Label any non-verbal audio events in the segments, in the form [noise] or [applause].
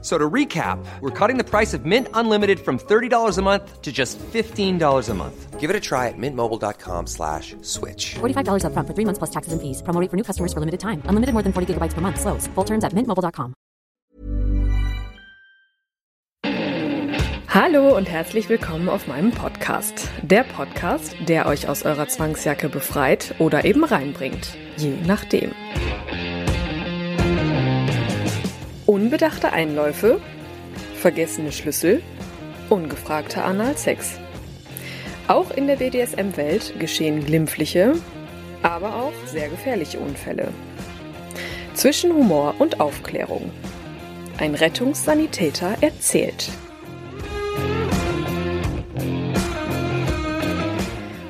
So to recap, we're cutting the price of Mint Unlimited from $30 a month to just $15 a month. Give it a try at mintmobile.com slash switch. $45 upfront for three months plus taxes and fees. Promo rate for new customers for limited time. Unlimited more than 40 gigabytes per month. Slows. Full terms at mintmobile.com. Hallo und herzlich willkommen auf meinem Podcast. Der Podcast, der euch aus eurer Zwangsjacke befreit oder eben reinbringt. Je nachdem. Unbedachte Einläufe, vergessene Schlüssel, ungefragter Analsex. Auch in der BDSM-Welt geschehen glimpfliche, aber auch sehr gefährliche Unfälle. Zwischen Humor und Aufklärung. Ein Rettungssanitäter erzählt.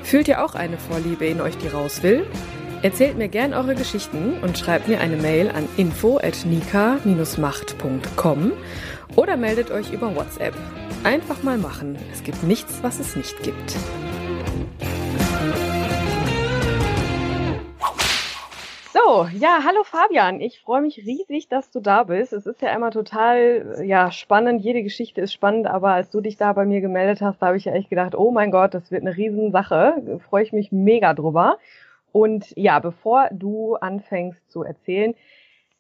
Fühlt ihr auch eine Vorliebe in euch, die raus will? Erzählt mir gern eure Geschichten und schreibt mir eine Mail an info@nika-macht.com oder meldet euch über WhatsApp. Einfach mal machen. Es gibt nichts, was es nicht gibt. So, ja, hallo Fabian. Ich freue mich riesig, dass du da bist. Es ist ja immer total ja, spannend. Jede Geschichte ist spannend, aber als du dich da bei mir gemeldet hast, da habe ich ja echt gedacht, oh mein Gott, das wird eine Riesensache. Freue ich mich mega drüber. Und ja, bevor du anfängst zu erzählen,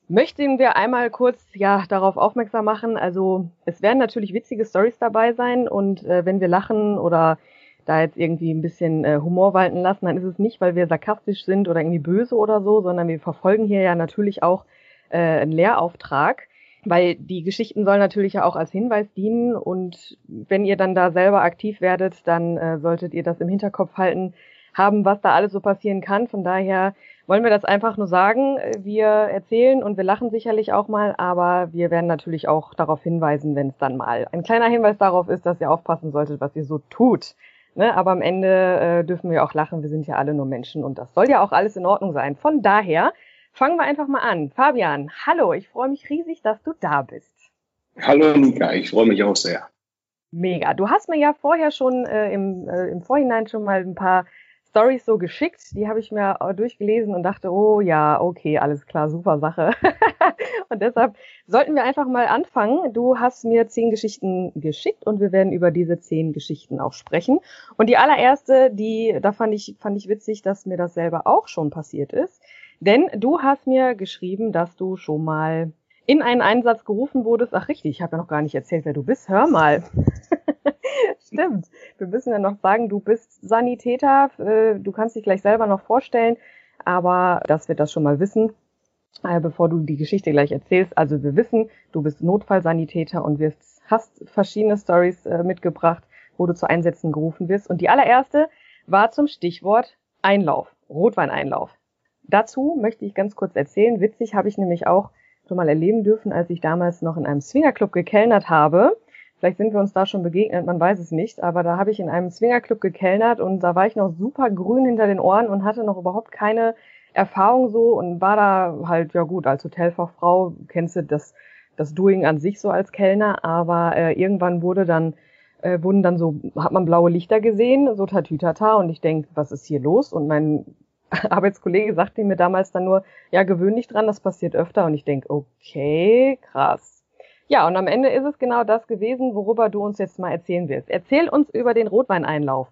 möchten wir einmal kurz ja darauf aufmerksam machen. Also es werden natürlich witzige Stories dabei sein und äh, wenn wir lachen oder da jetzt irgendwie ein bisschen äh, Humor walten lassen, dann ist es nicht, weil wir sarkastisch sind oder irgendwie böse oder so, sondern wir verfolgen hier ja natürlich auch äh, einen Lehrauftrag, weil die Geschichten sollen natürlich ja auch als Hinweis dienen und wenn ihr dann da selber aktiv werdet, dann äh, solltet ihr das im Hinterkopf halten, haben, was da alles so passieren kann. Von daher wollen wir das einfach nur sagen. Wir erzählen und wir lachen sicherlich auch mal, aber wir werden natürlich auch darauf hinweisen, wenn es dann mal ein kleiner Hinweis darauf ist, dass ihr aufpassen solltet, was ihr so tut. Ne? Aber am Ende äh, dürfen wir auch lachen. Wir sind ja alle nur Menschen und das soll ja auch alles in Ordnung sein. Von daher fangen wir einfach mal an. Fabian, hallo, ich freue mich riesig, dass du da bist. Hallo Nika, ich freue mich auch sehr. Mega. Du hast mir ja vorher schon äh, im, äh, im Vorhinein schon mal ein paar Stories so geschickt. Die habe ich mir durchgelesen und dachte, oh ja, okay, alles klar, super Sache. [laughs] und deshalb sollten wir einfach mal anfangen. Du hast mir zehn Geschichten geschickt und wir werden über diese zehn Geschichten auch sprechen. Und die allererste, die, da fand ich, fand ich witzig, dass mir das selber auch schon passiert ist. Denn du hast mir geschrieben, dass du schon mal in einen Einsatz gerufen wurdest. Ach richtig, ich habe ja noch gar nicht erzählt, wer du bist. Hör mal. [laughs] Stimmt. Wir müssen ja noch sagen, du bist Sanitäter. Äh, du kannst dich gleich selber noch vorstellen, aber dass wir das schon mal wissen, äh, bevor du die Geschichte gleich erzählst. Also wir wissen, du bist Notfallsanitäter und wirst, hast verschiedene Stories äh, mitgebracht, wo du zu Einsätzen gerufen wirst. Und die allererste war zum Stichwort Einlauf, Rotweineinlauf. Dazu möchte ich ganz kurz erzählen. Witzig habe ich nämlich auch schon mal erleben dürfen, als ich damals noch in einem Swingerclub gekellnert habe. Vielleicht sind wir uns da schon begegnet, man weiß es nicht, aber da habe ich in einem Swingerclub gekellnert und da war ich noch super grün hinter den Ohren und hatte noch überhaupt keine Erfahrung so und war da halt, ja gut, als Hotelfachfrau kennst du das, das Doing an sich so als Kellner, aber äh, irgendwann wurde dann, äh, wurden dann so, hat man blaue Lichter gesehen, so tatütata und ich denk, was ist hier los? Und mein [laughs] Arbeitskollege sagte mir damals dann nur, ja, gewöhn dich dran, das passiert öfter und ich denk, okay, krass. Ja, und am Ende ist es genau das gewesen, worüber du uns jetzt mal erzählen wirst. Erzähl uns über den Rotweineinlauf.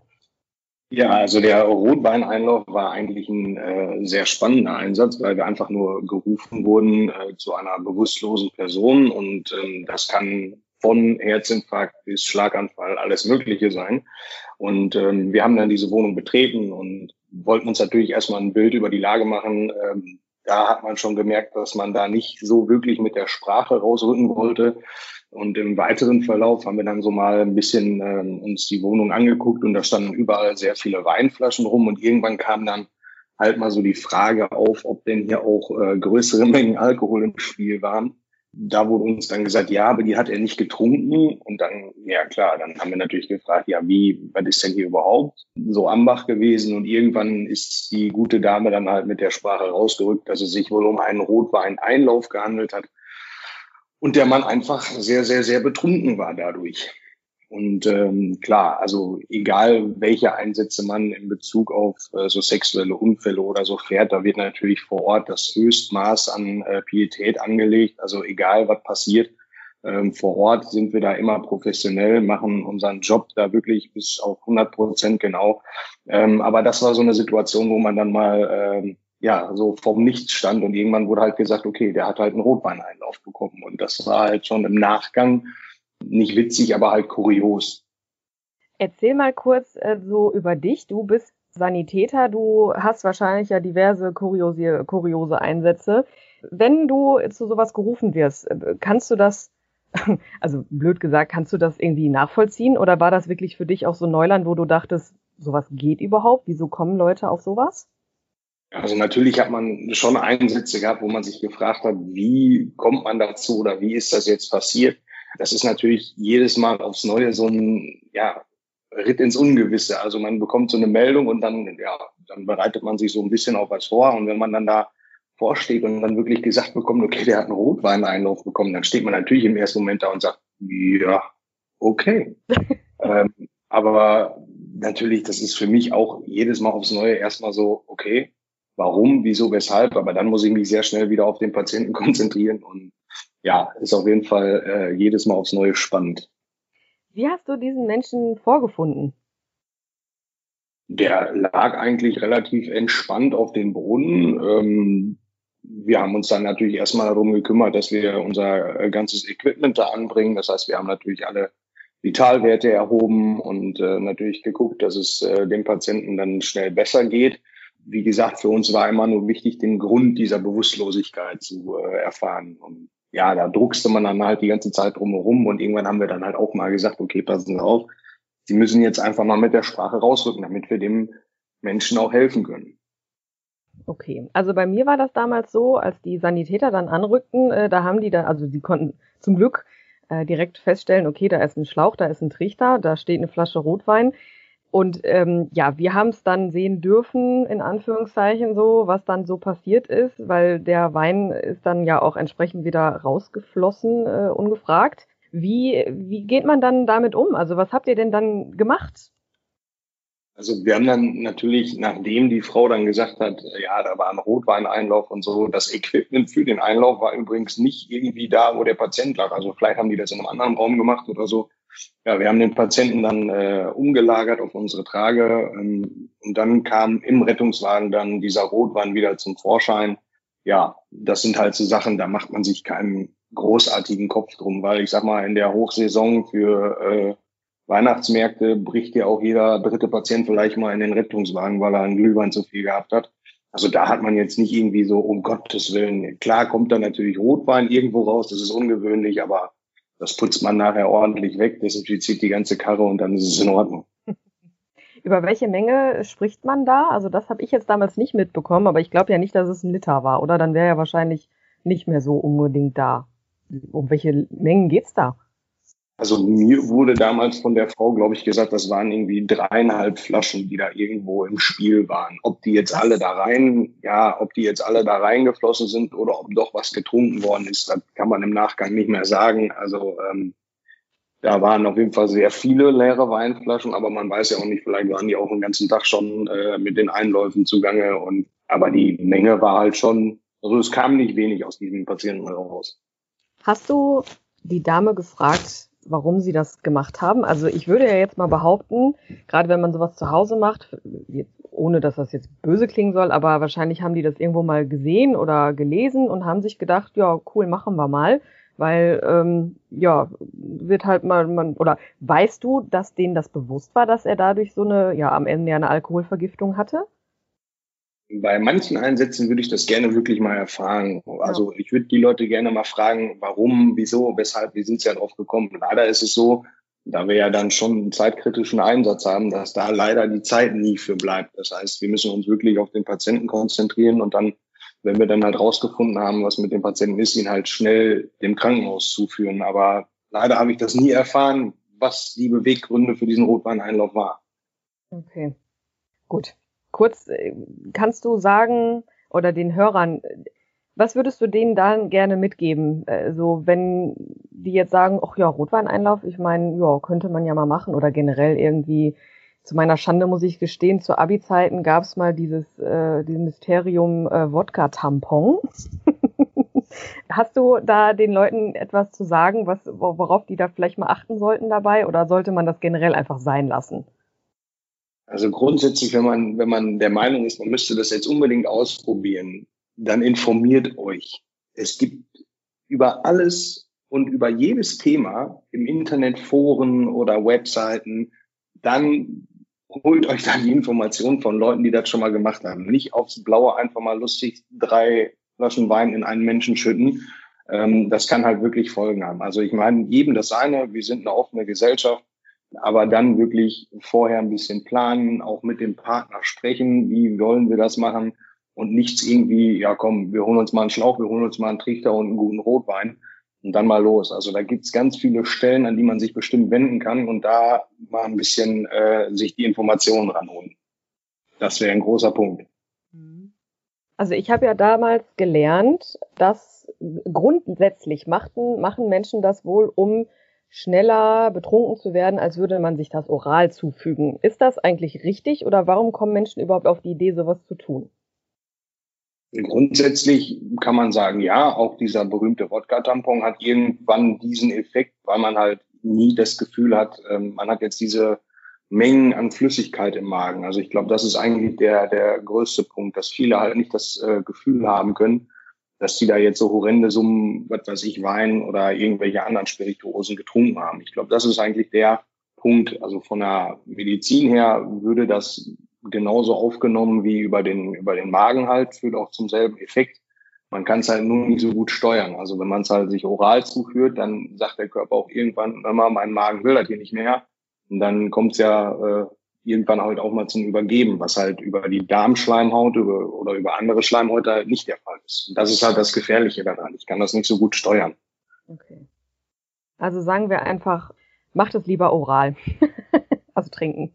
Ja, also der Rotweineinlauf war eigentlich ein äh, sehr spannender Einsatz, weil wir einfach nur gerufen wurden äh, zu einer bewusstlosen Person und ähm, das kann von Herzinfarkt bis Schlaganfall alles Mögliche sein. Und ähm, wir haben dann diese Wohnung betreten und wollten uns natürlich erstmal ein Bild über die Lage machen. Ähm, da hat man schon gemerkt, dass man da nicht so wirklich mit der Sprache rausrücken wollte. Und im weiteren Verlauf haben wir dann so mal ein bisschen äh, uns die Wohnung angeguckt und da standen überall sehr viele Weinflaschen rum und irgendwann kam dann halt mal so die Frage auf, ob denn hier auch äh, größere Mengen Alkohol im Spiel waren da wurde uns dann gesagt, ja, aber die hat er nicht getrunken. Und dann, ja klar, dann haben wir natürlich gefragt, ja, wie, was ist denn hier überhaupt so Ambach gewesen? Und irgendwann ist die gute Dame dann halt mit der Sprache rausgerückt, dass es sich wohl um einen Rotwein-Einlauf gehandelt hat. und der Mann einfach sehr, sehr, sehr betrunken war dadurch. Und ähm, klar, also egal welche Einsätze man in Bezug auf äh, so sexuelle Unfälle oder so fährt, da wird natürlich vor Ort das Höchstmaß an äh, Pietät angelegt. Also egal was passiert, ähm, vor Ort sind wir da immer professionell, machen unseren Job da wirklich bis auf 100 Prozent genau. Ähm, aber das war so eine Situation, wo man dann mal ähm, ja so vom Nichts stand und irgendwann wurde halt gesagt, okay, der hat halt einen Rotweineinlauf bekommen und das war halt schon im Nachgang nicht witzig, aber halt kurios. Erzähl mal kurz äh, so über dich. Du bist Sanitäter, du hast wahrscheinlich ja diverse kuriose, kuriose Einsätze. Wenn du zu sowas gerufen wirst, äh, kannst du das, [laughs] also blöd gesagt, kannst du das irgendwie nachvollziehen oder war das wirklich für dich auch so Neuland, wo du dachtest, sowas geht überhaupt? Wieso kommen Leute auf sowas? Also natürlich hat man schon Einsätze gehabt, wo man sich gefragt hat, wie kommt man dazu oder wie ist das jetzt passiert? Das ist natürlich jedes Mal aufs Neue so ein, ja, Ritt ins Ungewisse. Also man bekommt so eine Meldung und dann, ja, dann bereitet man sich so ein bisschen auf was vor. Und wenn man dann da vorsteht und dann wirklich gesagt bekommt, okay, der hat einen Rotweineinlauf bekommen, dann steht man natürlich im ersten Moment da und sagt, ja, okay. [laughs] ähm, aber natürlich, das ist für mich auch jedes Mal aufs Neue erstmal so, okay, warum, wieso, weshalb, aber dann muss ich mich sehr schnell wieder auf den Patienten [laughs] konzentrieren und ja, ist auf jeden Fall äh, jedes Mal aufs Neue spannend. Wie hast du diesen Menschen vorgefunden? Der lag eigentlich relativ entspannt auf dem Boden. Ähm, wir haben uns dann natürlich erstmal darum gekümmert, dass wir unser äh, ganzes Equipment da anbringen. Das heißt, wir haben natürlich alle Vitalwerte erhoben und äh, natürlich geguckt, dass es äh, dem Patienten dann schnell besser geht. Wie gesagt, für uns war immer nur wichtig, den Grund dieser Bewusstlosigkeit zu äh, erfahren. Und ja, da druckste man dann halt die ganze Zeit drumherum und irgendwann haben wir dann halt auch mal gesagt, okay, passen Sie auf, Sie müssen jetzt einfach mal mit der Sprache rausrücken, damit wir dem Menschen auch helfen können. Okay, also bei mir war das damals so, als die Sanitäter dann anrückten, äh, da haben die dann, also sie konnten zum Glück äh, direkt feststellen, okay, da ist ein Schlauch, da ist ein Trichter, da steht eine Flasche Rotwein. Und ähm, ja, wir haben es dann sehen dürfen, in Anführungszeichen so, was dann so passiert ist, weil der Wein ist dann ja auch entsprechend wieder rausgeflossen, äh, ungefragt. Wie, wie geht man dann damit um? Also was habt ihr denn dann gemacht? Also wir haben dann natürlich, nachdem die Frau dann gesagt hat, ja, da war ein Rotweineinlauf und so, das Equipment für den Einlauf war übrigens nicht irgendwie da, wo der Patient lag. Also vielleicht haben die das in einem anderen Raum gemacht oder so. Ja, wir haben den Patienten dann äh, umgelagert auf unsere Trage ähm, und dann kam im Rettungswagen dann dieser Rotwein wieder zum Vorschein. Ja, das sind halt so Sachen, da macht man sich keinen großartigen Kopf drum, weil ich sag mal, in der Hochsaison für äh, Weihnachtsmärkte bricht ja auch jeder dritte Patient vielleicht mal in den Rettungswagen, weil er einen Glühwein zu viel gehabt hat. Also da hat man jetzt nicht irgendwie so, um Gottes Willen, klar kommt da natürlich Rotwein irgendwo raus, das ist ungewöhnlich, aber das putzt man nachher ordentlich weg, desinfiziert die ganze Karre und dann ist es in Ordnung. [laughs] Über welche Menge spricht man da? Also das habe ich jetzt damals nicht mitbekommen, aber ich glaube ja nicht, dass es ein Liter war, oder? Dann wäre ja wahrscheinlich nicht mehr so unbedingt da. Um welche Mengen geht's da? Also mir wurde damals von der Frau, glaube ich, gesagt, das waren irgendwie dreieinhalb Flaschen, die da irgendwo im Spiel waren. Ob die jetzt alle da rein, ja, ob die jetzt alle da reingeflossen sind oder ob doch was getrunken worden ist, das kann man im Nachgang nicht mehr sagen. Also ähm, da waren auf jeden Fall sehr viele leere Weinflaschen, aber man weiß ja auch nicht, vielleicht waren die auch den ganzen Tag schon äh, mit den Einläufen zugange. Und aber die Menge war halt schon, also es kam nicht wenig aus diesem Patienten raus. Hast du die Dame gefragt, warum sie das gemacht haben. Also ich würde ja jetzt mal behaupten, gerade wenn man sowas zu Hause macht, ohne dass das jetzt böse klingen soll, aber wahrscheinlich haben die das irgendwo mal gesehen oder gelesen und haben sich gedacht, ja, cool, machen wir mal. Weil, ähm, ja, wird halt mal, man, oder weißt du, dass denen das bewusst war, dass er dadurch so eine, ja, am Ende ja eine Alkoholvergiftung hatte? Bei manchen Einsätzen würde ich das gerne wirklich mal erfahren. Also ich würde die Leute gerne mal fragen, warum, wieso, weshalb, wie sind sie ja drauf gekommen. Leider ist es so, da wir ja dann schon einen zeitkritischen Einsatz haben, dass da leider die Zeit nie für bleibt. Das heißt, wir müssen uns wirklich auf den Patienten konzentrieren und dann, wenn wir dann halt rausgefunden haben, was mit dem Patienten ist, ihn halt schnell dem Krankenhaus zuführen. Aber leider habe ich das nie erfahren, was die Beweggründe für diesen Rotweineinlauf war. Okay, gut kurz, äh, kannst du sagen oder den Hörern, Was würdest du denen dann gerne mitgeben? Also wenn die jetzt sagen, ach ja, Rotweineinlauf, ich meine, ja, könnte man ja mal machen oder generell irgendwie. Zu meiner Schande muss ich gestehen, zu Abi-Zeiten gab es mal dieses, äh, dieses Mysterium äh, Wodka-Tampon. [laughs] Hast du da den Leuten etwas zu sagen, was, worauf die da vielleicht mal achten sollten dabei oder sollte man das generell einfach sein lassen? Also grundsätzlich, wenn man, wenn man der Meinung ist, man müsste das jetzt unbedingt ausprobieren, dann informiert euch. Es gibt über alles und über jedes Thema im Internet Foren oder Webseiten, dann holt euch dann die Informationen von Leuten, die das schon mal gemacht haben. Nicht aufs Blaue einfach mal lustig drei Flaschen Wein in einen Menschen schütten. Ähm, das kann halt wirklich Folgen haben. Also ich meine, jedem das eine, wir sind eine offene Gesellschaft, aber dann wirklich vorher ein bisschen planen, auch mit dem Partner sprechen, wie wollen wir das machen und nichts irgendwie, ja komm, wir holen uns mal einen Schlauch, wir holen uns mal einen Trichter und einen guten Rotwein und dann mal los. Also da gibt's ganz viele Stellen, an die man sich bestimmt wenden kann und da mal ein bisschen äh, sich die Informationen ranholen. Das wäre ein großer Punkt. Also ich habe ja damals gelernt, dass grundsätzlich machten, machen Menschen das wohl, um schneller betrunken zu werden, als würde man sich das oral zufügen. Ist das eigentlich richtig oder warum kommen Menschen überhaupt auf die Idee, sowas zu tun? Grundsätzlich kann man sagen, ja, auch dieser berühmte Wodka-Tampon hat irgendwann diesen Effekt, weil man halt nie das Gefühl hat, ähm, man hat jetzt diese Mengen an Flüssigkeit im Magen. Also ich glaube, das ist eigentlich der, der größte Punkt, dass viele halt nicht das äh, Gefühl haben können, dass die da jetzt so horrende Summen, was weiß ich, Wein oder irgendwelche anderen Spirituosen getrunken haben. Ich glaube, das ist eigentlich der Punkt. Also von der Medizin her würde das genauso aufgenommen wie über den, über den Magen halt, führt auch zum selben Effekt. Man kann es halt nur nicht so gut steuern. Also wenn man es halt sich oral zuführt, dann sagt der Körper auch irgendwann, immer, mein Magen will das hier nicht mehr und dann kommt es ja äh, irgendwann halt auch mal zum Übergeben, was halt über die Darmschleimhaut über, oder über andere Schleimhäute halt nicht der Fall ist. Und das ist halt das Gefährliche daran. Ich kann das nicht so gut steuern. Okay. Also sagen wir einfach, macht es lieber oral. [laughs] also trinken.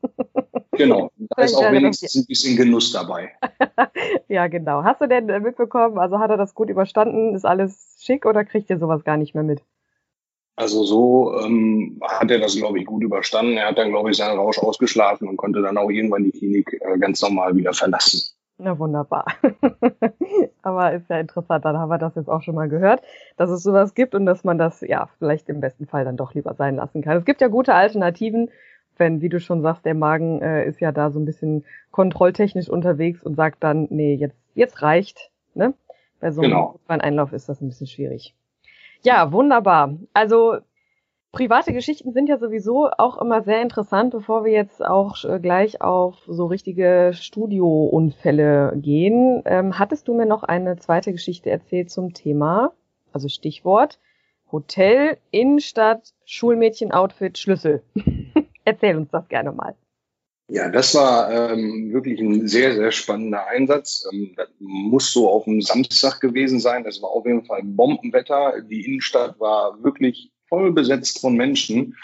Genau. [laughs] Da ist auch wenigstens ein bisschen Genuss dabei. [laughs] ja, genau. Hast du denn mitbekommen, also hat er das gut überstanden? Ist alles schick oder kriegt ihr sowas gar nicht mehr mit? Also so ähm, hat er das, glaube ich, gut überstanden. Er hat dann, glaube ich, seinen Rausch ausgeschlafen und konnte dann auch irgendwann die Klinik äh, ganz normal wieder verlassen. Na wunderbar. [laughs] Aber ist ja interessant, dann haben wir das jetzt auch schon mal gehört, dass es sowas gibt und dass man das ja vielleicht im besten Fall dann doch lieber sein lassen kann. Es gibt ja gute Alternativen, wenn, wie du schon sagst, der Magen äh, ist ja da so ein bisschen kontrolltechnisch unterwegs und sagt dann, nee, jetzt, jetzt reicht. Ne? Bei so einem genau. Einlauf ist das ein bisschen schwierig. Ja, wunderbar. Also private Geschichten sind ja sowieso auch immer sehr interessant, bevor wir jetzt auch äh, gleich auf so richtige Studiounfälle gehen. Ähm, hattest du mir noch eine zweite Geschichte erzählt zum Thema, also Stichwort Hotel, Innenstadt, Schulmädchen-Outfit, Schlüssel. [laughs] Erzähl uns das gerne mal. Ja, das war ähm, wirklich ein sehr, sehr spannender Einsatz. Ähm, das muss so auf dem Samstag gewesen sein. Es war auf jeden Fall Bombenwetter. Die Innenstadt war wirklich voll besetzt von Menschen.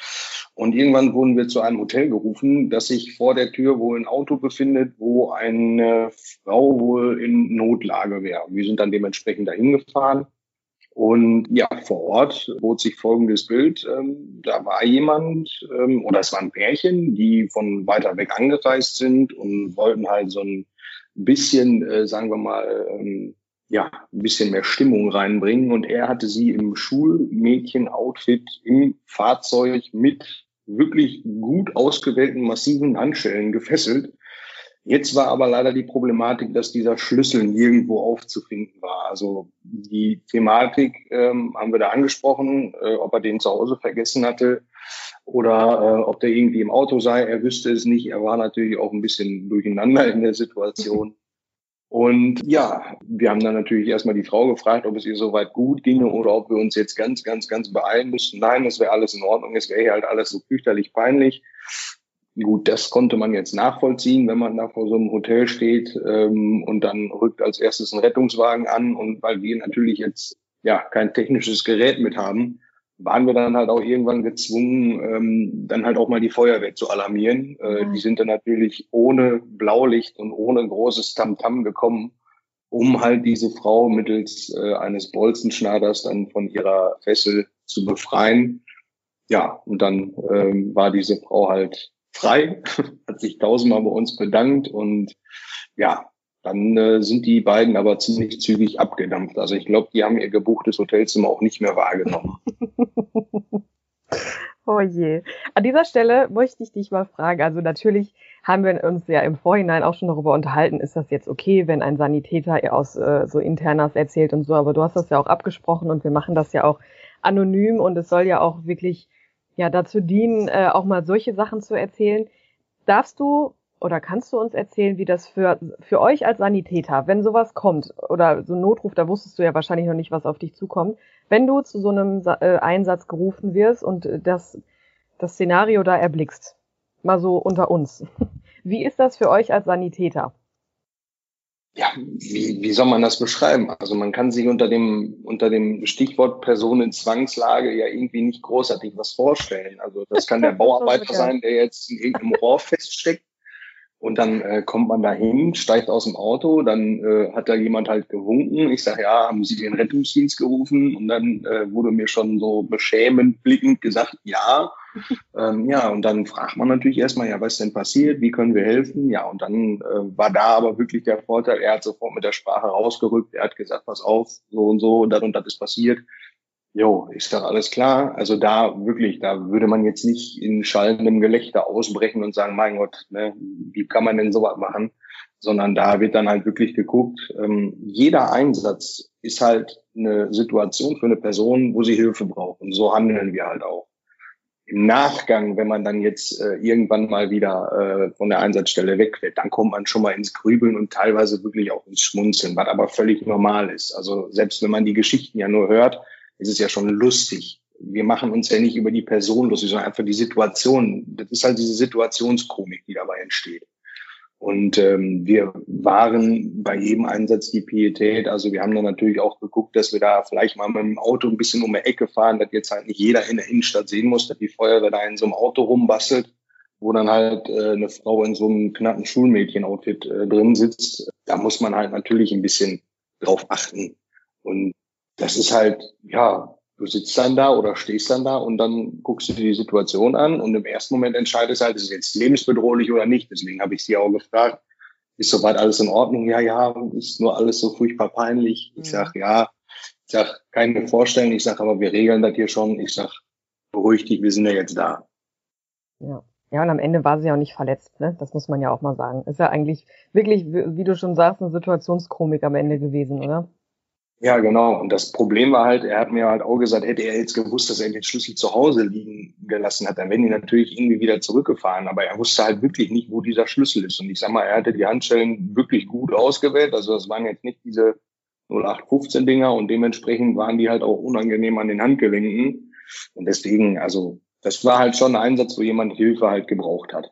Und irgendwann wurden wir zu einem Hotel gerufen, dass sich vor der Tür wohl ein Auto befindet, wo eine Frau wohl in Notlage wäre. Wir sind dann dementsprechend dahin gefahren und ja, vor Ort bot sich folgendes Bild. Ähm, da war jemand, ähm, oder es war ein Pärchen, die von weiter weg angereist sind und wollten halt so ein bisschen, äh, sagen wir mal, ähm, ja, ein bisschen mehr Stimmung reinbringen. Und er hatte sie im Schulmädchen-Outfit im Fahrzeug mit wirklich gut ausgewählten massiven Handschellen gefesselt Jetzt war aber leider die Problematik, dass dieser Schlüssel nirgendwo aufzufinden war. Also die Thematik ähm, haben wir da angesprochen, äh, ob er den zu Hause vergessen hatte oder äh, ob der irgendwie im Auto sei. Er wüsste es nicht. Er war natürlich auch ein bisschen durcheinander in der Situation. Und ja, wir haben dann natürlich erstmal die Frau gefragt, ob es ihr soweit gut ginge oder ob wir uns jetzt ganz, ganz, ganz beeilen müssten. Nein, es wäre alles in Ordnung. Es wäre hier halt alles so fürchterlich peinlich. Gut, das konnte man jetzt nachvollziehen, wenn man da vor so einem Hotel steht ähm, und dann rückt als erstes ein Rettungswagen an und weil wir natürlich jetzt ja kein technisches Gerät mit haben, waren wir dann halt auch irgendwann gezwungen, ähm, dann halt auch mal die Feuerwehr zu alarmieren. Äh, mhm. Die sind dann natürlich ohne Blaulicht und ohne großes Tamtam -Tam gekommen um halt diese Frau mittels äh, eines Bolzenschneiders dann von ihrer Fessel zu befreien. Ja, und dann ähm, war diese Frau halt frei, [laughs] hat sich tausendmal bei uns bedankt und ja, dann äh, sind die beiden aber ziemlich zügig abgedampft. Also ich glaube, die haben ihr gebuchtes Hotelzimmer auch nicht mehr wahrgenommen. [laughs] [laughs] oh je. An dieser Stelle möchte ich dich mal fragen. Also natürlich haben wir uns ja im Vorhinein auch schon darüber unterhalten, ist das jetzt okay, wenn ein Sanitäter aus äh, so Internas erzählt und so, aber du hast das ja auch abgesprochen und wir machen das ja auch anonym und es soll ja auch wirklich ja dazu dienen, äh, auch mal solche Sachen zu erzählen. Darfst du oder kannst du uns erzählen, wie das für, für euch als Sanitäter, wenn sowas kommt oder so ein Notruf, da wusstest du ja wahrscheinlich noch nicht, was auf dich zukommt, wenn du zu so einem äh, Einsatz gerufen wirst und das, das Szenario da erblickst, mal so unter uns. [laughs] Wie ist das für euch als Sanitäter? Ja, wie, wie soll man das beschreiben? Also man kann sich unter dem, unter dem Stichwort Personenzwangslage ja irgendwie nicht großartig was vorstellen. Also das kann der [laughs] Bauarbeiter sein, der jetzt in irgendeinem Rohr feststeckt und dann äh, kommt man da hin, steigt aus dem Auto, dann äh, hat da jemand halt gewunken. Ich sage, ja, haben Sie den Rettungsdienst gerufen? Und dann äh, wurde mir schon so beschämend blickend gesagt, ja. [laughs] ähm, ja, und dann fragt man natürlich erstmal, ja, was ist denn passiert? Wie können wir helfen? Ja, und dann äh, war da aber wirklich der Vorteil, er hat sofort mit der Sprache rausgerückt, er hat gesagt, pass auf, so und so, das und das ist passiert. Jo, ist doch alles klar. Also da wirklich, da würde man jetzt nicht in schallendem Gelächter ausbrechen und sagen, mein Gott, ne, wie kann man denn sowas machen? Sondern da wird dann halt wirklich geguckt. Ähm, jeder Einsatz ist halt eine Situation für eine Person, wo sie Hilfe braucht. Und so handeln wir halt auch. Im Nachgang, wenn man dann jetzt äh, irgendwann mal wieder äh, von der Einsatzstelle weg wird, dann kommt man schon mal ins Grübeln und teilweise wirklich auch ins Schmunzeln, was aber völlig normal ist. Also selbst wenn man die Geschichten ja nur hört, es ist ja schon lustig. Wir machen uns ja nicht über die Person lustig, sondern einfach die Situation. Das ist halt diese Situationskomik, die dabei entsteht. Und ähm, wir waren bei jedem Einsatz die Pietät. Also wir haben dann natürlich auch geguckt, dass wir da vielleicht mal mit dem Auto ein bisschen um die Ecke fahren, dass jetzt halt nicht jeder in der Innenstadt sehen muss, dass die Feuerwehr da in so einem Auto rumbastelt, wo dann halt äh, eine Frau in so einem knappen Schulmädchen-Outfit äh, drin sitzt. Da muss man halt natürlich ein bisschen drauf achten. Und das ist halt, ja, du sitzt dann da oder stehst dann da und dann guckst du dir die Situation an und im ersten Moment entscheidest halt, ist es jetzt lebensbedrohlich oder nicht. Deswegen habe ich sie auch gefragt, ist soweit alles in Ordnung? Ja, ja, ist nur alles so furchtbar peinlich. Ich mhm. sag ja, ich sag keine Vorstellung. Ich sag aber, wir regeln das hier schon. Ich sag, beruhig dich, wir sind ja jetzt da. Ja. Ja, und am Ende war sie ja auch nicht verletzt, ne? Das muss man ja auch mal sagen. Ist ja eigentlich wirklich, wie du schon sagst, eine Situationskomik am Ende gewesen, oder? Ja, genau. Und das Problem war halt, er hat mir halt auch gesagt, hätte er jetzt gewusst, dass er den Schlüssel zu Hause liegen gelassen hat, dann wären die natürlich irgendwie wieder zurückgefahren. Aber er wusste halt wirklich nicht, wo dieser Schlüssel ist. Und ich sag mal, er hatte die Handschellen wirklich gut ausgewählt. Also das waren jetzt nicht diese 0815 Dinger und dementsprechend waren die halt auch unangenehm an den Handgelenken. Und deswegen, also das war halt schon ein Einsatz, wo jemand Hilfe halt gebraucht hat.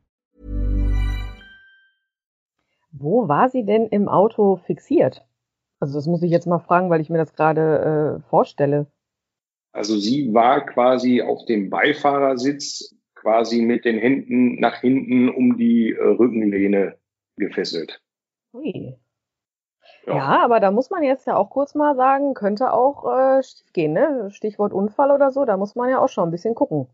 Wo war sie denn im Auto fixiert? Also das muss ich jetzt mal fragen, weil ich mir das gerade äh, vorstelle. Also sie war quasi auf dem Beifahrersitz quasi mit den Händen nach hinten um die äh, Rückenlehne gefesselt. Ui. Ja. ja. aber da muss man jetzt ja auch kurz mal sagen, könnte auch äh, schief gehen, ne? Stichwort Unfall oder so, da muss man ja auch schon ein bisschen gucken.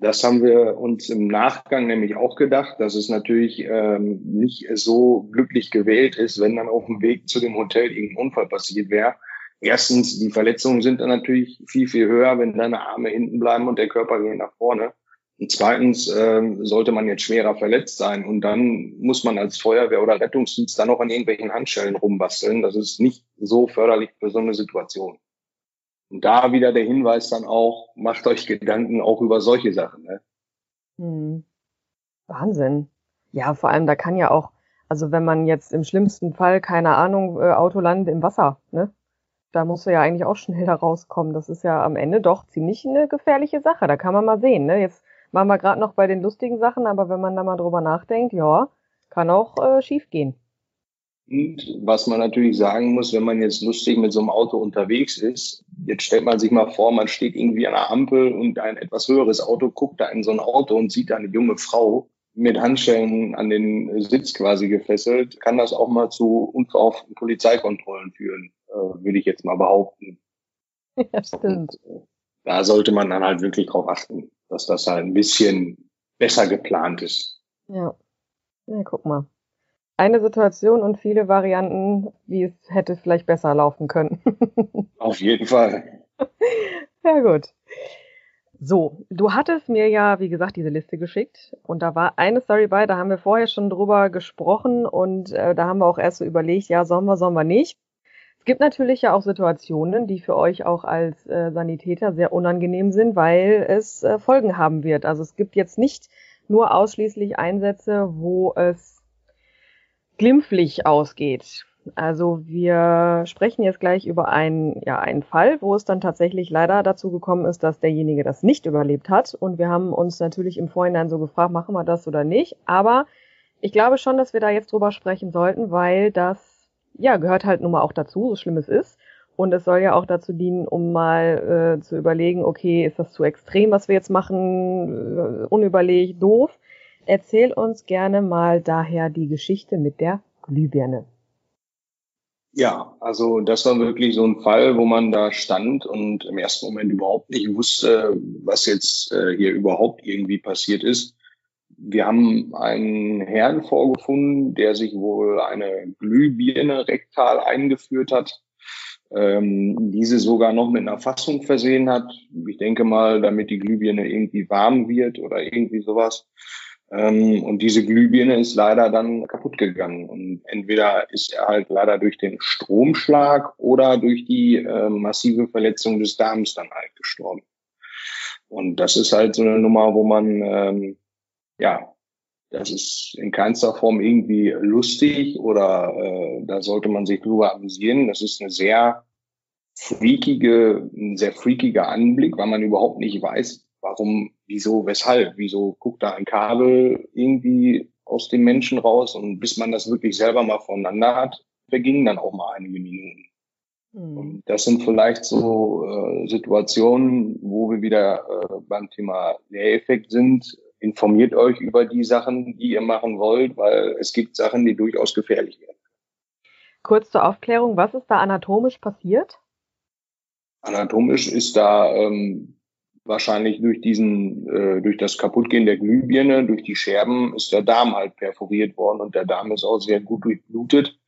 Das haben wir uns im Nachgang nämlich auch gedacht, dass es natürlich ähm, nicht so glücklich gewählt ist, wenn dann auf dem Weg zu dem Hotel irgendein Unfall passiert wäre. Erstens, die Verletzungen sind dann natürlich viel, viel höher, wenn deine Arme hinten bleiben und der Körper geht nach vorne. Und zweitens ähm, sollte man jetzt schwerer verletzt sein und dann muss man als Feuerwehr oder Rettungsdienst dann noch an irgendwelchen Handschellen rumbasteln. Das ist nicht so förderlich für so eine Situation. Und da wieder der Hinweis dann auch, macht euch Gedanken auch über solche Sachen. Ne? Hm. Wahnsinn. Ja, vor allem, da kann ja auch Also wenn man jetzt im schlimmsten Fall, keine Ahnung, äh, Auto landet im Wasser, ne? Da musst du ja eigentlich auch schnell da rauskommen. Das ist ja am Ende doch ziemlich eine gefährliche Sache. Da kann man mal sehen, ne? Jetzt waren wir gerade noch bei den lustigen Sachen, aber wenn man da mal drüber nachdenkt, ja, kann auch äh, schief gehen. Und was man natürlich sagen muss, wenn man jetzt lustig mit so einem Auto unterwegs ist, jetzt stellt man sich mal vor, man steht irgendwie an einer Ampel und ein etwas höheres Auto guckt da in so ein Auto und sieht da eine junge Frau mit Handschellen an den Sitz quasi gefesselt, kann das auch mal zu unverhofften Polizeikontrollen führen, äh, würde ich jetzt mal behaupten. Ja, stimmt. Und, äh, da sollte man dann halt wirklich drauf achten, dass das halt ein bisschen besser geplant ist. Ja. Ja, guck mal. Eine Situation und viele Varianten, wie es hätte vielleicht besser laufen können. [laughs] Auf jeden Fall. Ja, gut. So, du hattest mir ja, wie gesagt, diese Liste geschickt und da war eine Story bei, da haben wir vorher schon drüber gesprochen und äh, da haben wir auch erst so überlegt, ja, sollen wir, sollen wir nicht. Es gibt natürlich ja auch Situationen, die für euch auch als äh, Sanitäter sehr unangenehm sind, weil es äh, Folgen haben wird. Also es gibt jetzt nicht nur ausschließlich Einsätze, wo es glimpflich ausgeht. Also wir sprechen jetzt gleich über einen, ja, einen Fall, wo es dann tatsächlich leider dazu gekommen ist, dass derjenige das nicht überlebt hat. Und wir haben uns natürlich im Vorhinein so gefragt, machen wir das oder nicht. Aber ich glaube schon, dass wir da jetzt drüber sprechen sollten, weil das, ja, gehört halt nun mal auch dazu, so schlimm es ist. Und es soll ja auch dazu dienen, um mal äh, zu überlegen, okay, ist das zu extrem, was wir jetzt machen, äh, unüberlegt, doof. Erzähl uns gerne mal daher die Geschichte mit der Glühbirne. Ja, also das war wirklich so ein Fall, wo man da stand und im ersten Moment überhaupt nicht wusste, was jetzt äh, hier überhaupt irgendwie passiert ist. Wir haben einen Herrn vorgefunden, der sich wohl eine Glühbirne rektal eingeführt hat ähm, diese sogar noch mit einer Fassung versehen hat. Ich denke mal, damit die Glühbirne irgendwie warm wird oder irgendwie sowas. Ähm, und diese Glühbirne ist leider dann kaputt gegangen. Und entweder ist er halt leider durch den Stromschlag oder durch die äh, massive Verletzung des Darms dann halt gestorben. Und das ist halt so eine Nummer, wo man ähm, ja das ist in keinster Form irgendwie lustig oder äh, da sollte man sich drüber amüsieren. Das ist eine sehr freakige, ein sehr freakiger Anblick, weil man überhaupt nicht weiß, warum, wieso, weshalb, wieso guckt da ein Kabel irgendwie aus dem Menschen raus und bis man das wirklich selber mal voneinander hat, vergingen dann auch mal einige Minuten. Mhm. Und das sind vielleicht so äh, Situationen, wo wir wieder äh, beim Thema Lehreffekt sind informiert euch über die Sachen, die ihr machen wollt, weil es gibt Sachen, die durchaus gefährlich werden. Kurz zur Aufklärung, was ist da anatomisch passiert? Anatomisch ist da ähm, wahrscheinlich durch diesen, äh, durch das Kaputtgehen der Glühbirne, durch die Scherben ist der Darm halt perforiert worden und der Darm ist auch sehr gut durchblutet.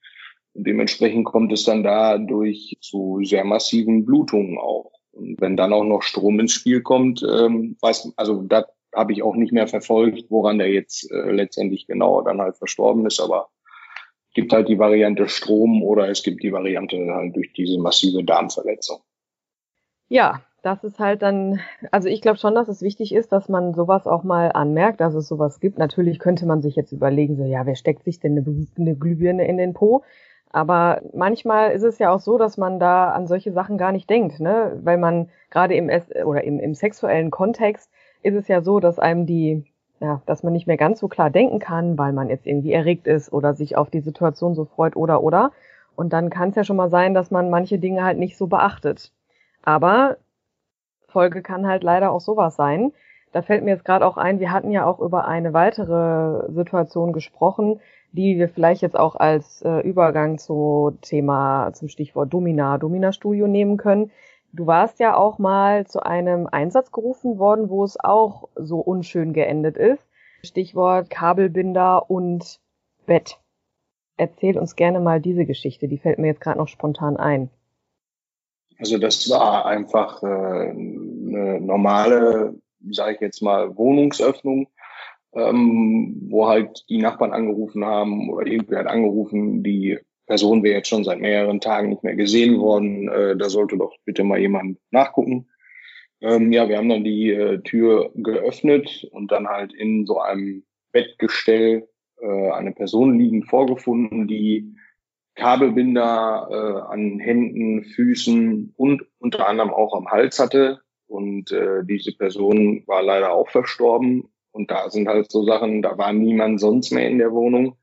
Und dementsprechend kommt es dann dadurch zu sehr massiven Blutungen auch. Und wenn dann auch noch Strom ins Spiel kommt, ähm, weiß, also da habe ich auch nicht mehr verfolgt, woran der jetzt äh, letztendlich genau dann halt verstorben ist, aber gibt halt die Variante Strom oder es gibt die Variante halt durch diese massive Darmverletzung. Ja, das ist halt dann, also ich glaube schon, dass es wichtig ist, dass man sowas auch mal anmerkt, dass es sowas gibt. Natürlich könnte man sich jetzt überlegen, so ja, wer steckt sich denn eine, eine Glühbirne in den Po? Aber manchmal ist es ja auch so, dass man da an solche Sachen gar nicht denkt, ne? Weil man gerade im oder im, im sexuellen Kontext ist es ja so, dass einem die, ja, dass man nicht mehr ganz so klar denken kann, weil man jetzt irgendwie erregt ist oder sich auf die Situation so freut oder oder. Und dann kann es ja schon mal sein, dass man manche Dinge halt nicht so beachtet. Aber Folge kann halt leider auch sowas sein. Da fällt mir jetzt gerade auch ein, wir hatten ja auch über eine weitere Situation gesprochen, die wir vielleicht jetzt auch als äh, Übergang zu Thema, zum Stichwort Domina, Domina-Studio nehmen können. Du warst ja auch mal zu einem Einsatz gerufen worden, wo es auch so unschön geendet ist. Stichwort Kabelbinder und Bett. Erzähl uns gerne mal diese Geschichte, die fällt mir jetzt gerade noch spontan ein. Also das war einfach äh, eine normale, sage ich jetzt mal, Wohnungsöffnung, ähm, wo halt die Nachbarn angerufen haben oder irgendwer hat angerufen, die Person wäre jetzt schon seit mehreren Tagen nicht mehr gesehen worden. Äh, da sollte doch bitte mal jemand nachgucken. Ähm, ja, wir haben dann die äh, Tür geöffnet und dann halt in so einem Bettgestell äh, eine Person liegend vorgefunden, die Kabelbinder äh, an Händen, Füßen und unter anderem auch am Hals hatte. Und äh, diese Person war leider auch verstorben. Und da sind halt so Sachen, da war niemand sonst mehr in der Wohnung.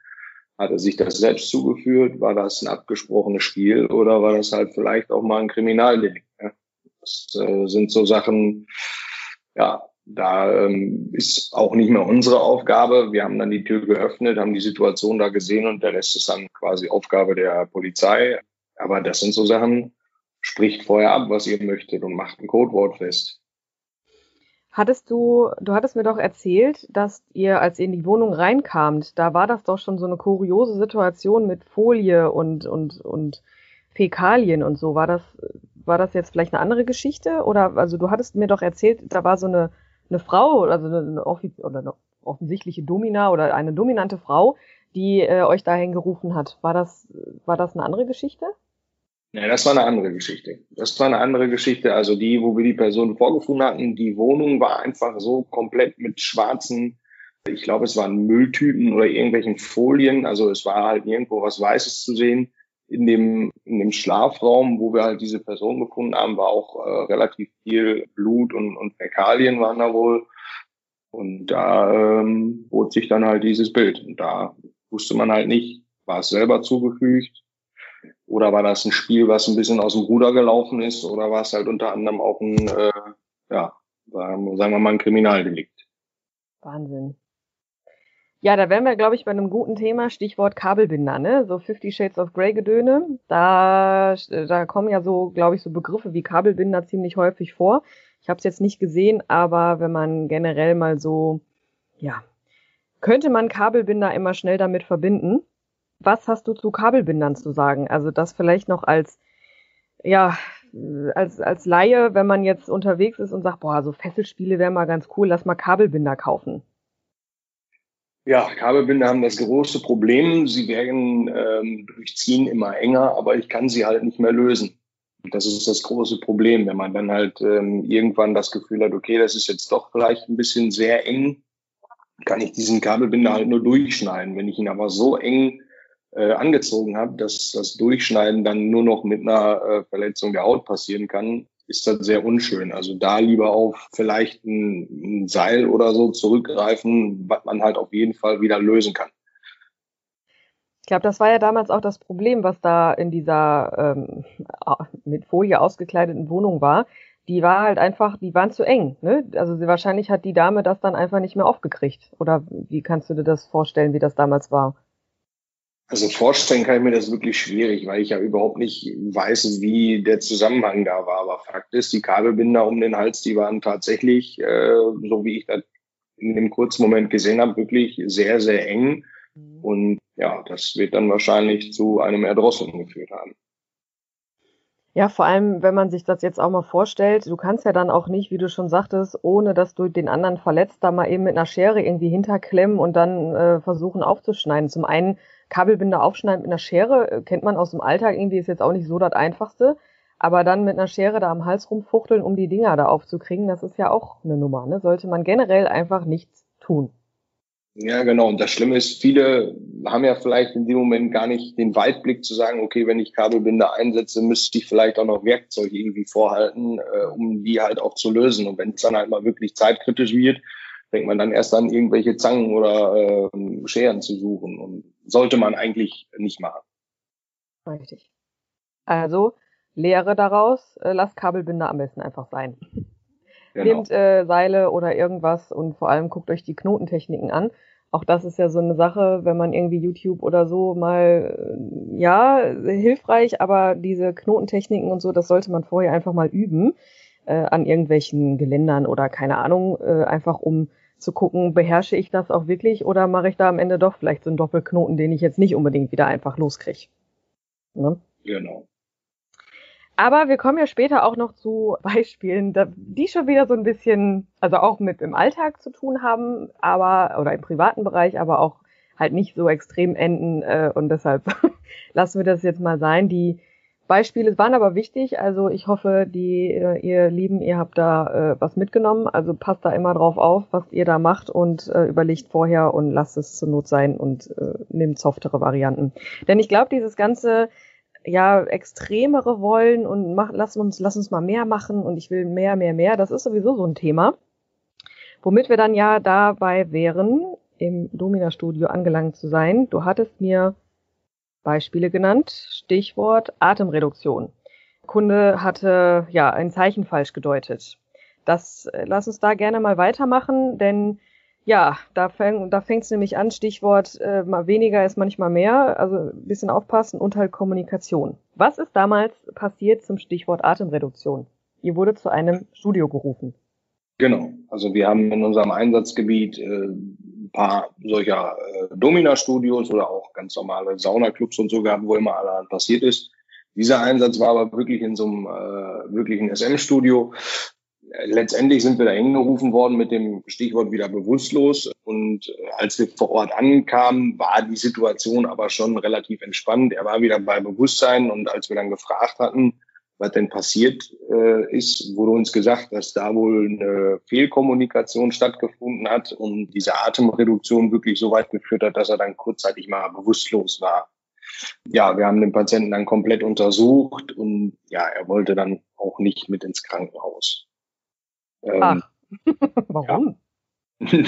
Hat er sich das selbst zugeführt? War das ein abgesprochenes Spiel oder war das halt vielleicht auch mal ein Kriminaldelikt? Ne? Das äh, sind so Sachen, ja, da ähm, ist auch nicht mehr unsere Aufgabe. Wir haben dann die Tür geöffnet, haben die Situation da gesehen und der Rest ist dann quasi Aufgabe der Polizei. Aber das sind so Sachen, spricht vorher ab, was ihr möchtet und macht ein Codewort fest. Hattest du, du hattest mir doch erzählt, dass ihr, als ihr in die Wohnung reinkamt, da war das doch schon so eine kuriose Situation mit Folie und, und, und Fäkalien und so. War das, war das jetzt vielleicht eine andere Geschichte? Oder, also du hattest mir doch erzählt, da war so eine, eine Frau, also eine, offiz oder eine offensichtliche Domina oder eine dominante Frau, die äh, euch dahin gerufen hat. War das, war das eine andere Geschichte? Ja, das war eine andere Geschichte. Das war eine andere Geschichte. Also die, wo wir die Person vorgefunden hatten, die Wohnung war einfach so komplett mit schwarzen, ich glaube, es waren Mülltüten oder irgendwelchen Folien. Also es war halt irgendwo was Weißes zu sehen. In dem, in dem Schlafraum, wo wir halt diese Person gefunden haben, war auch äh, relativ viel Blut und, und Fäkalien waren da wohl. Und da ähm, bot sich dann halt dieses Bild. Und da wusste man halt nicht, war es selber zugefügt, oder war das ein Spiel, was ein bisschen aus dem Ruder gelaufen ist? Oder war es halt unter anderem auch ein, äh, ja, sagen wir mal ein Kriminaldelikt? Wahnsinn. Ja, da wären wir, glaube ich, bei einem guten Thema, Stichwort Kabelbinder, ne? So Fifty Shades of Grey Gedöne. Da, da kommen ja so, glaube ich, so Begriffe wie Kabelbinder ziemlich häufig vor. Ich habe es jetzt nicht gesehen, aber wenn man generell mal so, ja, könnte man Kabelbinder immer schnell damit verbinden. Was hast du zu Kabelbindern zu sagen? Also das vielleicht noch als, ja, als, als Laie, wenn man jetzt unterwegs ist und sagt, boah, so Fesselspiele wäre mal ganz cool, lass mal Kabelbinder kaufen. Ja, Kabelbinder haben das große Problem, sie werden ähm, durchziehen immer enger, aber ich kann sie halt nicht mehr lösen. das ist das große Problem, wenn man dann halt ähm, irgendwann das Gefühl hat, okay, das ist jetzt doch vielleicht ein bisschen sehr eng, kann ich diesen Kabelbinder halt nur durchschneiden. Wenn ich ihn aber so eng äh, angezogen habe, dass das Durchschneiden dann nur noch mit einer äh, Verletzung der Haut passieren kann, ist das sehr unschön. Also da lieber auf vielleicht ein, Seil oder so zurückgreifen, was man halt auf jeden Fall wieder lösen kann. Ich glaube, das war ja damals auch das Problem, was da in dieser ähm, mit Folie ausgekleideten Wohnung war. Die war halt einfach, die waren zu eng. Ne? Also sie, wahrscheinlich hat die Dame das dann einfach nicht mehr aufgekriegt. Oder wie kannst du dir das vorstellen, wie das damals war? Also vorstellen kann ich mir das wirklich schwierig, weil ich ja überhaupt nicht weiß, wie der Zusammenhang da war. Aber Fakt ist, die Kabelbinder um den Hals, die waren tatsächlich, äh, so wie ich das in dem kurzen Moment gesehen habe, wirklich sehr, sehr eng. Mhm. Und ja, das wird dann wahrscheinlich zu einem Erdrosseln geführt haben. Ja, vor allem, wenn man sich das jetzt auch mal vorstellt, du kannst ja dann auch nicht, wie du schon sagtest, ohne dass du den anderen verletzt, da mal eben mit einer Schere irgendwie hinterklemmen und dann äh, versuchen aufzuschneiden. Zum einen Kabelbinder aufschneiden mit einer Schere, äh, kennt man aus dem Alltag irgendwie, ist jetzt auch nicht so das Einfachste. Aber dann mit einer Schere da am Hals rumfuchteln, um die Dinger da aufzukriegen, das ist ja auch eine Nummer. Ne? Sollte man generell einfach nichts tun. Ja, genau. Und das Schlimme ist, viele haben ja vielleicht in dem Moment gar nicht den Weitblick zu sagen, okay, wenn ich Kabelbinder einsetze, müsste ich vielleicht auch noch Werkzeug irgendwie vorhalten, äh, um die halt auch zu lösen. Und wenn es dann halt mal wirklich zeitkritisch wird, fängt man dann erst an, irgendwelche Zangen oder äh, Scheren zu suchen. Und sollte man eigentlich nicht machen. Richtig. Also, Lehre daraus, äh, lasst Kabelbinder am besten einfach sein. Genau. Nehmt äh, Seile oder irgendwas und vor allem guckt euch die Knotentechniken an. Auch das ist ja so eine Sache, wenn man irgendwie YouTube oder so mal, äh, ja, hilfreich, aber diese Knotentechniken und so, das sollte man vorher einfach mal üben äh, an irgendwelchen Geländern oder keine Ahnung, äh, einfach um zu gucken, beherrsche ich das auch wirklich oder mache ich da am Ende doch vielleicht so einen Doppelknoten, den ich jetzt nicht unbedingt wieder einfach loskriege. Ne? Genau. Aber wir kommen ja später auch noch zu Beispielen, die schon wieder so ein bisschen, also auch mit im Alltag zu tun haben, aber oder im privaten Bereich, aber auch halt nicht so extrem enden äh, und deshalb [laughs] lassen wir das jetzt mal sein. Die Beispiele waren aber wichtig. Also ich hoffe, die, äh, ihr Lieben, ihr habt da äh, was mitgenommen. Also passt da immer drauf auf, was ihr da macht und äh, überlegt vorher und lasst es zur Not sein und äh, nehmt softere Varianten. Denn ich glaube, dieses ganze ja extremere wollen und mach, lass uns lass uns mal mehr machen und ich will mehr mehr mehr, das ist sowieso so ein Thema. Womit wir dann ja dabei wären, im Domina Studio angelangt zu sein. Du hattest mir Beispiele genannt. Stichwort Atemreduktion. Kunde hatte ja ein Zeichen falsch gedeutet. Das äh, lass uns da gerne mal weitermachen, denn ja, da, fäng, da fängt es nämlich an, Stichwort äh, mal weniger ist manchmal mehr, also ein bisschen aufpassen und halt Kommunikation. Was ist damals passiert zum Stichwort Atemreduktion? Ihr wurde zu einem Studio gerufen. Genau, also wir haben in unserem Einsatzgebiet äh, paar solcher äh, Domina-Studios oder auch ganz normale Saunaclubs und so gehabt, wo immer allerhand passiert ist. Dieser Einsatz war aber wirklich in so einem äh, wirklichen SM-Studio. Letztendlich sind wir da hingerufen worden mit dem Stichwort wieder bewusstlos. Und äh, als wir vor Ort ankamen, war die Situation aber schon relativ entspannt. Er war wieder bei Bewusstsein und als wir dann gefragt hatten, was denn passiert äh, ist, wurde uns gesagt, dass da wohl eine Fehlkommunikation stattgefunden hat und diese Atemreduktion wirklich so weit geführt hat, dass er dann kurzzeitig mal bewusstlos war. Ja, wir haben den Patienten dann komplett untersucht und ja, er wollte dann auch nicht mit ins Krankenhaus. Ähm, Ach, [laughs] warum? Ja. [laughs]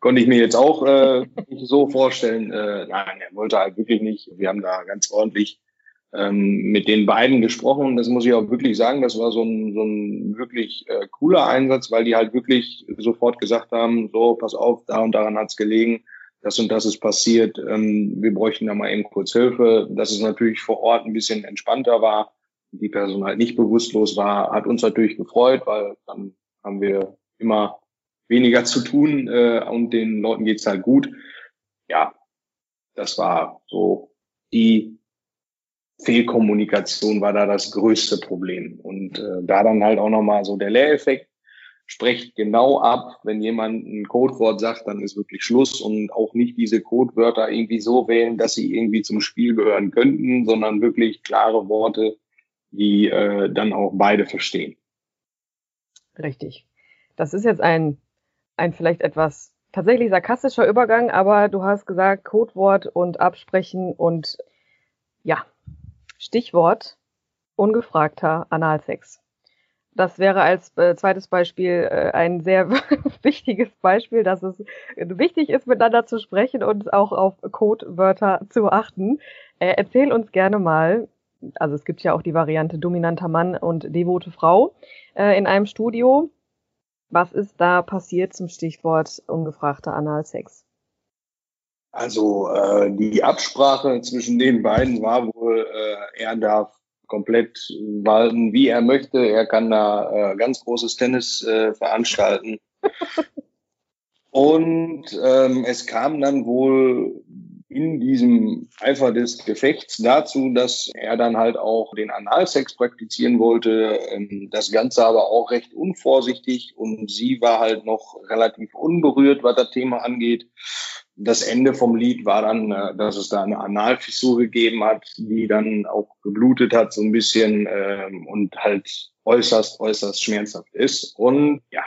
Konnte ich mir jetzt auch äh, nicht so vorstellen. Äh, nein, er wollte halt wirklich nicht. Wir haben da ganz ordentlich ähm, mit den beiden gesprochen. Das muss ich auch wirklich sagen, das war so ein, so ein wirklich äh, cooler Einsatz, weil die halt wirklich sofort gesagt haben, so, pass auf, da und daran hat's gelegen, das und das ist passiert, ähm, wir bräuchten da mal eben kurz Hilfe. Dass es natürlich vor Ort ein bisschen entspannter war, die Person halt nicht bewusstlos war, hat uns natürlich gefreut, weil dann haben wir immer weniger zu tun äh, und den Leuten geht's halt gut. Ja, das war so die Fehlkommunikation war da das größte Problem. Und äh, da dann halt auch nochmal so der Lehreffekt, sprecht genau ab, wenn jemand ein Codewort sagt, dann ist wirklich Schluss und auch nicht diese Codewörter irgendwie so wählen, dass sie irgendwie zum Spiel gehören könnten, sondern wirklich klare Worte, die äh, dann auch beide verstehen. Richtig. Das ist jetzt ein, ein vielleicht etwas tatsächlich sarkastischer Übergang, aber du hast gesagt, Codewort und Absprechen und ja, Stichwort ungefragter Analsex. Das wäre als äh, zweites Beispiel äh, ein sehr [laughs] wichtiges Beispiel, dass es wichtig ist, miteinander zu sprechen und auch auf Codewörter zu achten. Äh, erzähl uns gerne mal, also es gibt ja auch die Variante dominanter Mann und devote Frau äh, in einem Studio. Was ist da passiert zum Stichwort ungefragter Analsex? Also äh, die Absprache zwischen den beiden war wohl, äh, er darf komplett walten, wie er möchte. Er kann da äh, ganz großes Tennis äh, veranstalten. [laughs] Und ähm, es kam dann wohl in diesem Eifer des Gefechts dazu, dass er dann halt auch den Analsex praktizieren wollte. Ähm, das Ganze aber auch recht unvorsichtig und sie war halt noch relativ unberührt, was das Thema angeht das Ende vom Lied war dann, äh, dass es da eine Analfissur gegeben hat, die dann auch geblutet hat so ein bisschen ähm, und halt äußerst, äußerst schmerzhaft ist. Und ja,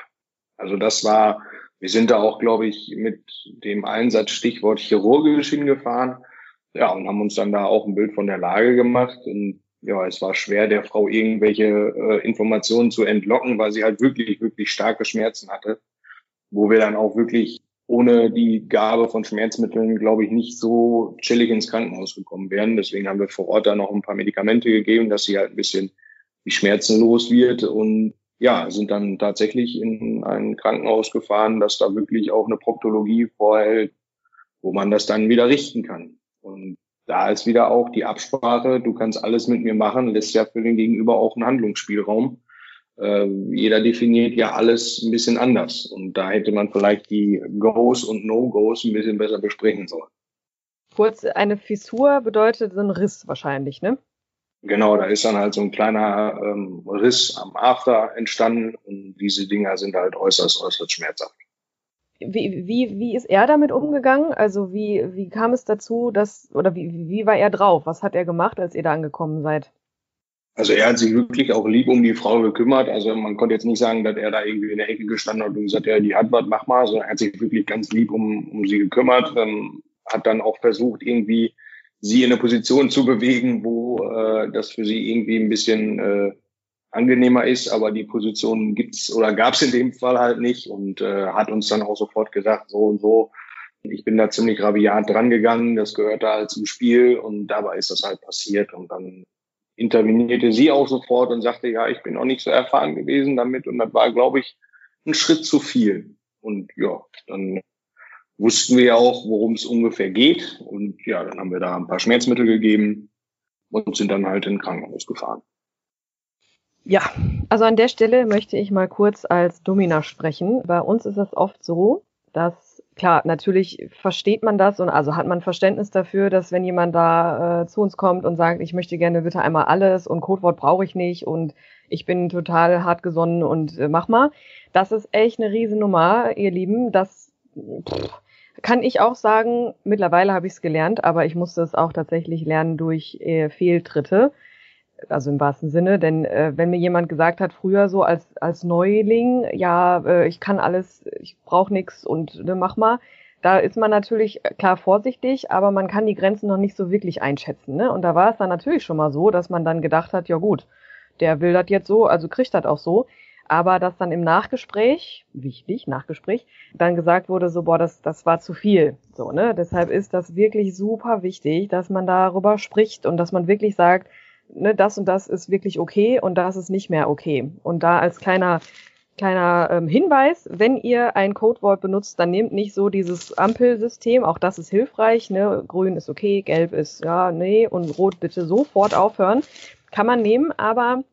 also das war, wir sind da auch, glaube ich, mit dem Einsatz Stichwort chirurgisch hingefahren. Ja, und haben uns dann da auch ein Bild von der Lage gemacht. Und ja, es war schwer, der Frau irgendwelche äh, Informationen zu entlocken, weil sie halt wirklich, wirklich starke Schmerzen hatte, wo wir dann auch wirklich ohne die Gabe von Schmerzmitteln, glaube ich, nicht so chillig ins Krankenhaus gekommen wären. Deswegen haben wir vor Ort da noch ein paar Medikamente gegeben, dass sie halt ein bisschen die Schmerzen los wird und ja, sind dann tatsächlich in ein Krankenhaus gefahren, das da wirklich auch eine Proktologie vorhält, wo man das dann wieder richten kann. Und da ist wieder auch die Absprache, du kannst alles mit mir machen, lässt ja für den Gegenüber auch einen Handlungsspielraum äh, jeder definiert ja alles ein bisschen anders. Und da hätte man vielleicht die Goes und No-Goes ein bisschen besser besprechen sollen. Kurz, eine Fissur bedeutet so ein Riss wahrscheinlich, ne? Genau, da ist dann halt so ein kleiner ähm, Riss am After entstanden und diese Dinger sind halt äußerst, äußerst schmerzhaft. Wie, wie, wie ist er damit umgegangen? Also wie, wie kam es dazu, dass, oder wie, wie war er drauf? Was hat er gemacht, als ihr da angekommen seid? Also er hat sich wirklich auch lieb um die Frau gekümmert. Also man konnte jetzt nicht sagen, dass er da irgendwie in der Ecke gestanden hat und gesagt, ja, die hat was, mach mal. Sondern er hat sich wirklich ganz lieb um, um sie gekümmert. Ähm, hat dann auch versucht, irgendwie sie in eine Position zu bewegen, wo äh, das für sie irgendwie ein bisschen äh, angenehmer ist. Aber die Position gibt's oder gab's in dem Fall halt nicht und äh, hat uns dann auch sofort gesagt, so und so. Ich bin da ziemlich rabiat dran gegangen. Das gehört da halt zum Spiel und dabei ist das halt passiert und dann intervenierte sie auch sofort und sagte, ja, ich bin noch nicht so erfahren gewesen damit und das war, glaube ich, ein Schritt zu viel. Und ja, dann wussten wir ja auch, worum es ungefähr geht. Und ja, dann haben wir da ein paar Schmerzmittel gegeben und sind dann halt in Krankenhaus gefahren. Ja, also an der Stelle möchte ich mal kurz als Domina sprechen. Bei uns ist es oft so, dass klar, natürlich versteht man das und also hat man Verständnis dafür, dass wenn jemand da äh, zu uns kommt und sagt, ich möchte gerne bitte einmal alles und Codewort brauche ich nicht und ich bin total hart gesonnen und äh, mach mal. Das ist echt eine Riesennummer, ihr Lieben. Das pff, kann ich auch sagen, mittlerweile habe ich es gelernt, aber ich musste es auch tatsächlich lernen durch äh, Fehltritte also im wahrsten Sinne, denn äh, wenn mir jemand gesagt hat, früher so als, als Neuling, ja, äh, ich kann alles, ich brauche nichts und ne, mach mal, da ist man natürlich äh, klar vorsichtig, aber man kann die Grenzen noch nicht so wirklich einschätzen. Ne? Und da war es dann natürlich schon mal so, dass man dann gedacht hat, ja gut, der will das jetzt so, also kriegt das auch so. Aber dass dann im Nachgespräch, wichtig, Nachgespräch, dann gesagt wurde, so, boah, das, das war zu viel. So, ne? Deshalb ist das wirklich super wichtig, dass man darüber spricht und dass man wirklich sagt, ne, das und das ist wirklich okay und das ist nicht mehr okay. Und da als kleiner kleiner ähm, Hinweis, wenn ihr ein Codewort benutzt, dann nehmt nicht so dieses Ampelsystem, auch das ist hilfreich, ne? Grün ist okay, gelb ist ja, nee und rot bitte sofort aufhören. Kann man nehmen, aber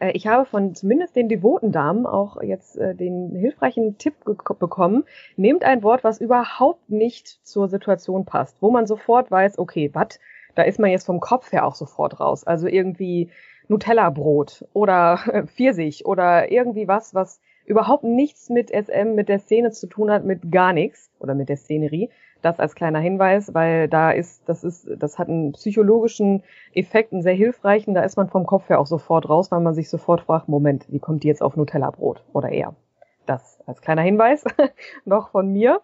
äh, ich habe von zumindest den devoten Damen auch jetzt äh, den hilfreichen Tipp bekommen, nehmt ein Wort, was überhaupt nicht zur Situation passt, wo man sofort weiß, okay, was da ist man jetzt vom Kopf her auch sofort raus. Also irgendwie Nutella-Brot oder [laughs] Pfirsich oder irgendwie was, was überhaupt nichts mit SM, mit der Szene zu tun hat, mit gar nichts oder mit der Szenerie. Das als kleiner Hinweis, weil da ist, das ist, das hat einen psychologischen Effekt, einen sehr hilfreichen. Da ist man vom Kopf her auch sofort raus, weil man sich sofort fragt, Moment, wie kommt die jetzt auf Nutella-Brot oder eher? Das als kleiner Hinweis [laughs] noch von mir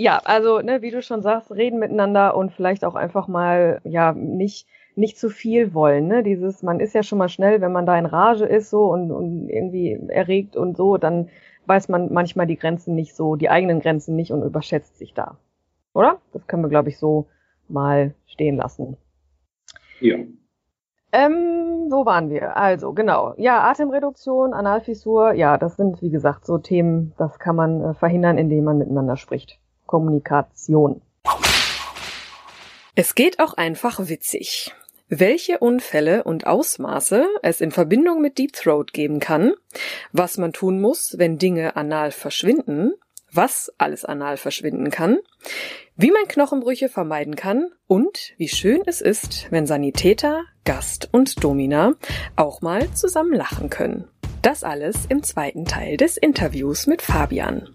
ja, also, ne, wie du schon sagst, reden miteinander und vielleicht auch einfach mal, ja, nicht, nicht zu viel wollen, ne? Dieses, man ist ja schon mal schnell, wenn man da in Rage ist so und, und irgendwie erregt und so, dann weiß man manchmal die Grenzen nicht so, die eigenen Grenzen nicht und überschätzt sich da. Oder? Das können wir, glaube ich, so mal stehen lassen. Ja. Ähm, wo waren wir? Also, genau. Ja, Atemreduktion, Analfissur, ja, das sind, wie gesagt, so Themen, das kann man äh, verhindern, indem man miteinander spricht. Kommunikation. Es geht auch einfach witzig. Welche Unfälle und Ausmaße es in Verbindung mit Deep Throat geben kann, was man tun muss, wenn Dinge anal verschwinden, was alles anal verschwinden kann, wie man Knochenbrüche vermeiden kann und wie schön es ist, wenn Sanitäter, Gast und Domina auch mal zusammen lachen können. Das alles im zweiten Teil des Interviews mit Fabian.